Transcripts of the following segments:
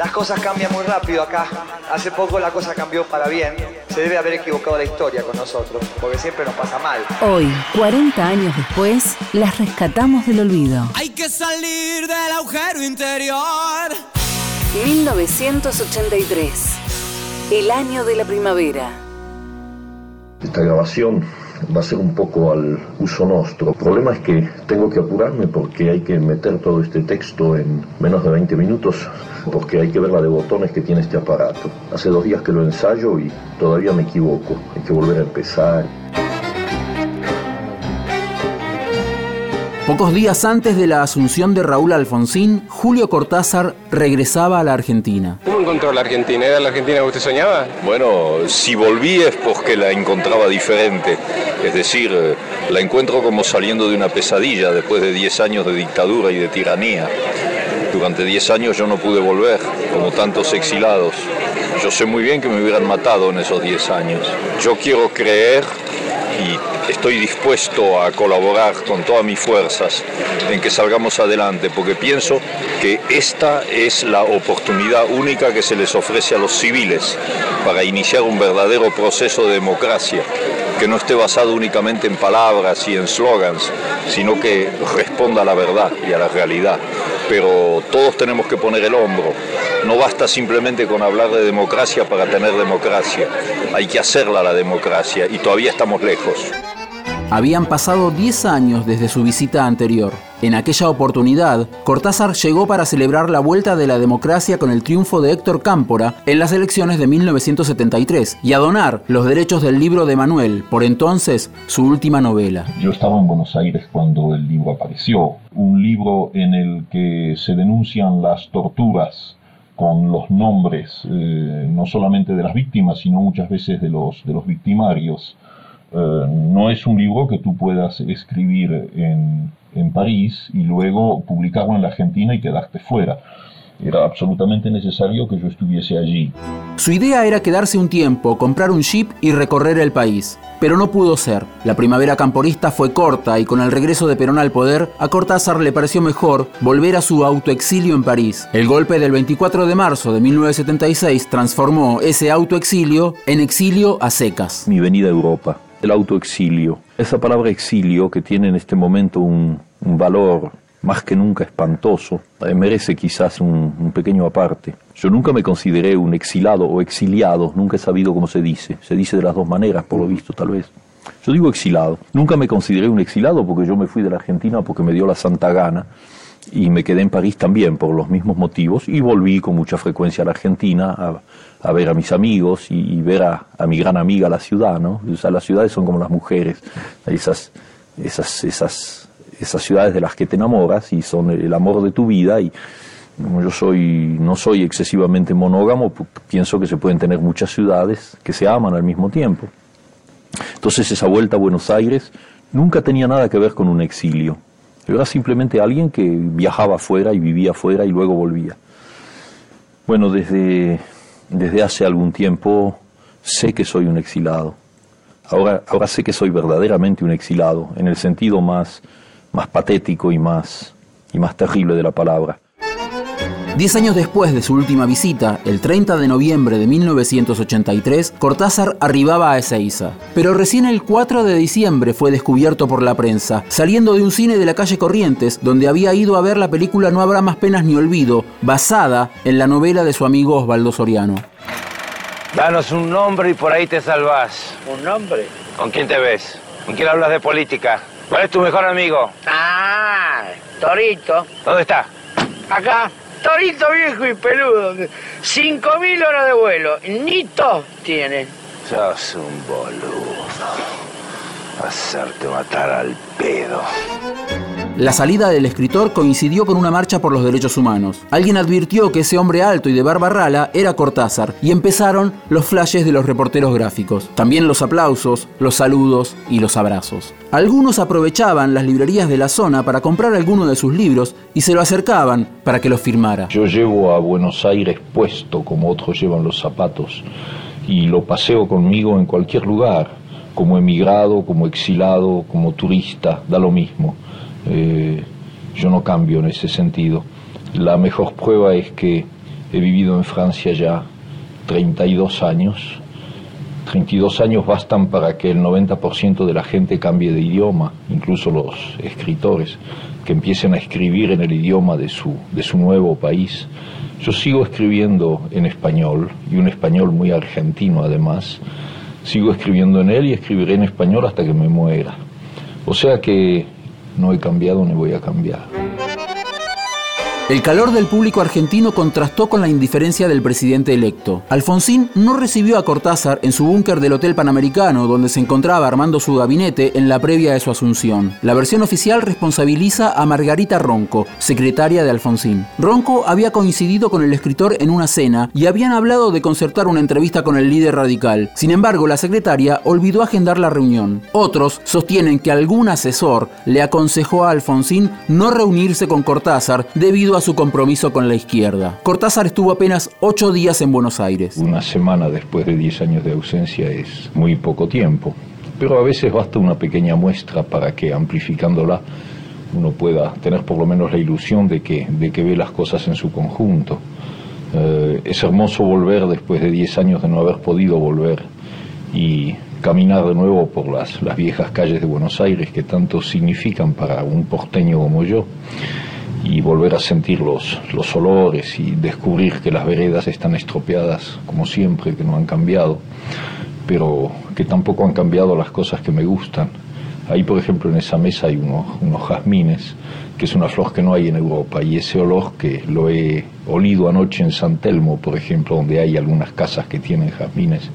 Las cosas cambian muy rápido acá. Hace poco la cosa cambió para bien. Se debe haber equivocado la historia con nosotros, porque siempre nos pasa mal. Hoy, 40 años después, las rescatamos del olvido. Hay que salir del agujero interior. 1983, el año de la primavera. Esta grabación va a ser un poco al uso nuestro. El problema es que tengo que apurarme porque hay que meter todo este texto en menos de 20 minutos porque hay que ver la de botones que tiene este aparato. Hace dos días que lo ensayo y todavía me equivoco. Hay que volver a empezar. Pocos días antes de la asunción de Raúl Alfonsín, Julio Cortázar regresaba a la Argentina. ¿Cómo encontró la Argentina? ¿Era la Argentina que usted soñaba? Bueno, si volví es porque la encontraba diferente. Es decir, la encuentro como saliendo de una pesadilla después de 10 años de dictadura y de tiranía. Durante 10 años yo no pude volver, como tantos exilados. Yo sé muy bien que me hubieran matado en esos 10 años. Yo quiero creer y estoy dispuesto a colaborar con todas mis fuerzas en que salgamos adelante, porque pienso que esta es la oportunidad única que se les ofrece a los civiles para iniciar un verdadero proceso de democracia que no esté basado únicamente en palabras y en slogans, sino que responda a la verdad y a la realidad. Pero todos tenemos que poner el hombro. No basta simplemente con hablar de democracia para tener democracia. Hay que hacerla la democracia y todavía estamos lejos. Habían pasado 10 años desde su visita anterior. En aquella oportunidad, Cortázar llegó para celebrar la vuelta de la democracia con el triunfo de Héctor Cámpora en las elecciones de 1973 y a donar los derechos del libro de Manuel, por entonces su última novela. Yo estaba en Buenos Aires cuando el libro apareció, un libro en el que se denuncian las torturas con los nombres eh, no solamente de las víctimas, sino muchas veces de los, de los victimarios. Eh, no es un libro que tú puedas escribir en, en, París y luego publicarlo en la Argentina y quedarte fuera. Era absolutamente necesario que yo estuviese allí. Su idea era quedarse un tiempo, comprar un jeep y recorrer el país. Pero no pudo ser. La primavera camporista fue corta y con el regreso de Perón al poder, a Cortázar le pareció mejor volver a su autoexilio en París. El golpe del 24 de marzo de 1976 transformó ese autoexilio en exilio a secas. Mi venida a Europa el autoexilio. Esa palabra exilio, que tiene en este momento un, valor más que nunca espantoso, eh, merece quizás un, pequeño aparte. Yo nunca me consideré un exilado o exiliado, nunca he sabido cómo se dice. Se dice de las dos maneras, por lo visto, tal vez. Yo digo exilado. Nunca me consideré un exilado porque yo me fui de la Argentina porque me dio la santa gana y me quedé en París también por los mismos motivos y volví con mucha frecuencia a la Argentina a, ver a mis amigos y, ver a, a, mi gran amiga la ciudad, ¿no? O sea, las ciudades son como las mujeres, esas, esas, esas, esas ciudades de las que te enamoras y son el amor de tu vida y yo soy, no soy excesivamente monógamo, pienso que se pueden tener muchas ciudades que se aman al mismo tiempo. Entonces esa vuelta a Buenos Aires nunca tenía nada que ver con un exilio. era simplemente alguien que viajaba afuera y vivía afuera y luego volvía. Bueno, desde desde hace algún tiempo sé que soy un exilado. Ahora, ahora sé que soy verdaderamente un exilado, en el sentido más, más patético y más, y más terrible de la palabra. Diez años después de su última visita, el 30 de noviembre de 1983, Cortázar arribaba a Ezeiza. Pero recién el 4 de diciembre fue descubierto por la prensa, saliendo de un cine de la calle Corrientes, donde había ido a ver la película No habrá más penas ni olvido, basada en la novela de su amigo Osvaldo Soriano. Danos un nombre y por ahí te salvás. ¿Un nombre? ¿Con quién te ves? ¿Con quién hablas de política? ¿Cuál es tu mejor amigo? Ah, Torito. ¿Dónde está? Acá. Torito viejo y peludo. Cinco mil horas de vuelo. Ni tos tiene. Sos un boludo. Hacerte matar al pedo. La salida del escritor coincidió con una marcha por los derechos humanos. Alguien advirtió que ese hombre alto y de barba rala era Cortázar y empezaron los flashes de los reporteros gráficos. También los aplausos, los saludos y los abrazos. Algunos aprovechaban las librerías de la zona para comprar alguno de sus libros y se lo acercaban para que los firmara. Yo llevo a Buenos Aires puesto como otros llevan los zapatos y lo paseo conmigo en cualquier lugar, como emigrado, como exilado, como turista, da lo mismo. Eh, yo no cambio en ese sentido. La mejor prueba es que he vivido en Francia ya 32 años. 32 años bastan para que el 90% de la gente cambie de idioma, incluso los escritores, que empiecen a escribir en el idioma de su, de su nuevo país. Yo sigo escribiendo en español, y un español muy argentino además. Sigo escribiendo en él y escribiré en español hasta que me muera. O sea que no he cambiado ni voy a cambiar. El calor del público argentino contrastó con la indiferencia del presidente electo. Alfonsín no recibió a Cortázar en su búnker del Hotel Panamericano, donde se encontraba armando su gabinete en la previa de su asunción. La versión oficial responsabiliza a Margarita Ronco, secretaria de Alfonsín. Ronco había coincidido con el escritor en una cena y habían hablado de concertar una entrevista con el líder radical. Sin embargo, la secretaria olvidó agendar la reunión. Otros sostienen que algún asesor le aconsejó a Alfonsín no reunirse con Cortázar debido a su compromiso con la izquierda. Cortázar estuvo apenas ocho días en Buenos Aires. Una semana después de diez años de ausencia es muy poco tiempo, pero a veces basta una pequeña muestra para que amplificándola uno pueda tener por lo menos la ilusión de que, de que ve las cosas en su conjunto. Eh, es hermoso volver después de diez años de no haber podido volver y caminar de nuevo por las, las viejas calles de Buenos Aires que tanto significan para un porteño como yo y volver a sentir los, los olores y descubrir que las veredas están estropeadas como siempre, que no han cambiado, pero que tampoco han cambiado las cosas que me gustan. Ahí, por ejemplo, en esa mesa hay unos, unos jazmines, que es una flor que no hay en Europa, y ese olor que lo he olido anoche en San Telmo, por ejemplo, donde hay algunas casas que tienen jazmines,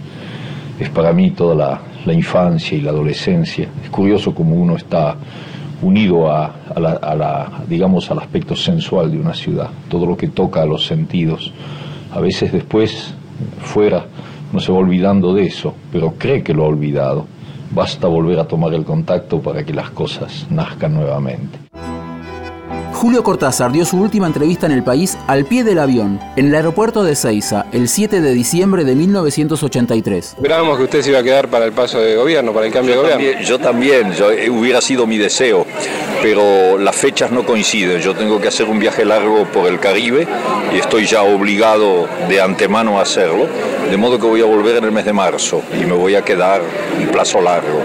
es para mí toda la, la infancia y la adolescencia. Es curioso como uno está unido a, la, digamos, al aspecto sensual de una ciudad, todo lo que toca a los sentidos. A veces después, fuera, no se va olvidando de eso, pero cree que lo ha olvidado. Basta volver a tomar el contacto para que las cosas nazcan nuevamente. Julio Cortázar dio su última entrevista en el país al pie del avión, en el aeropuerto de Ceiza, el 7 de diciembre de 1983. Esperábamos que usted se iba a quedar para el paso de gobierno, para el cambio yo de gobierno. También, yo también, yo, eh, hubiera sido mi deseo, pero las fechas no coinciden. Yo tengo que hacer un viaje largo por el Caribe y estoy ya obligado de antemano a hacerlo, de modo que voy a volver en el mes de marzo y me voy a quedar un plazo largo.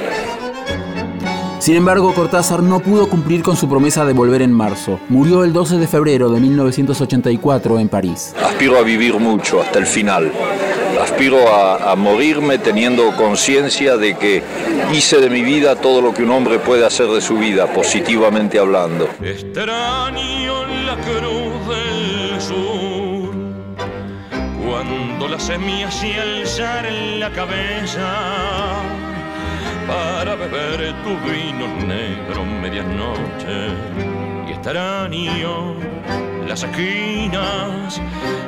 Sin embargo, Cortázar no pudo cumplir con su promesa de volver en marzo. Murió el 12 de febrero de 1984 en París. Aspiro a vivir mucho hasta el final. Aspiro a, a morirme teniendo conciencia de que hice de mi vida todo lo que un hombre puede hacer de su vida, positivamente hablando. Extraño la cruz del sur, cuando la semilla se alzar en la cabeza para beber tu vino negro medianoche y extraño las esquinas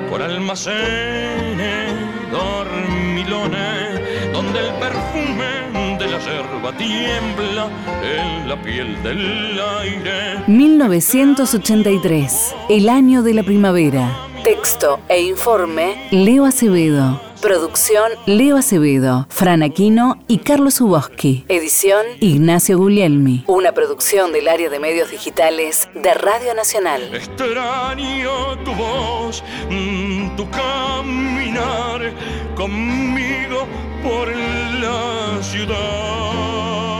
con almacenes, dormilones, donde el perfume de la yerba tiembla en la piel del aire. 1983, el año de la primavera. Texto e informe, Leo Acevedo. Producción, Leo Acevedo, Fran Aquino y Carlos Uboski. Edición, Ignacio Guglielmi. Una producción del área de medios digitales de Radio Nacional. Extraño tu voz, mm, tu caminar conmigo por la ciudad.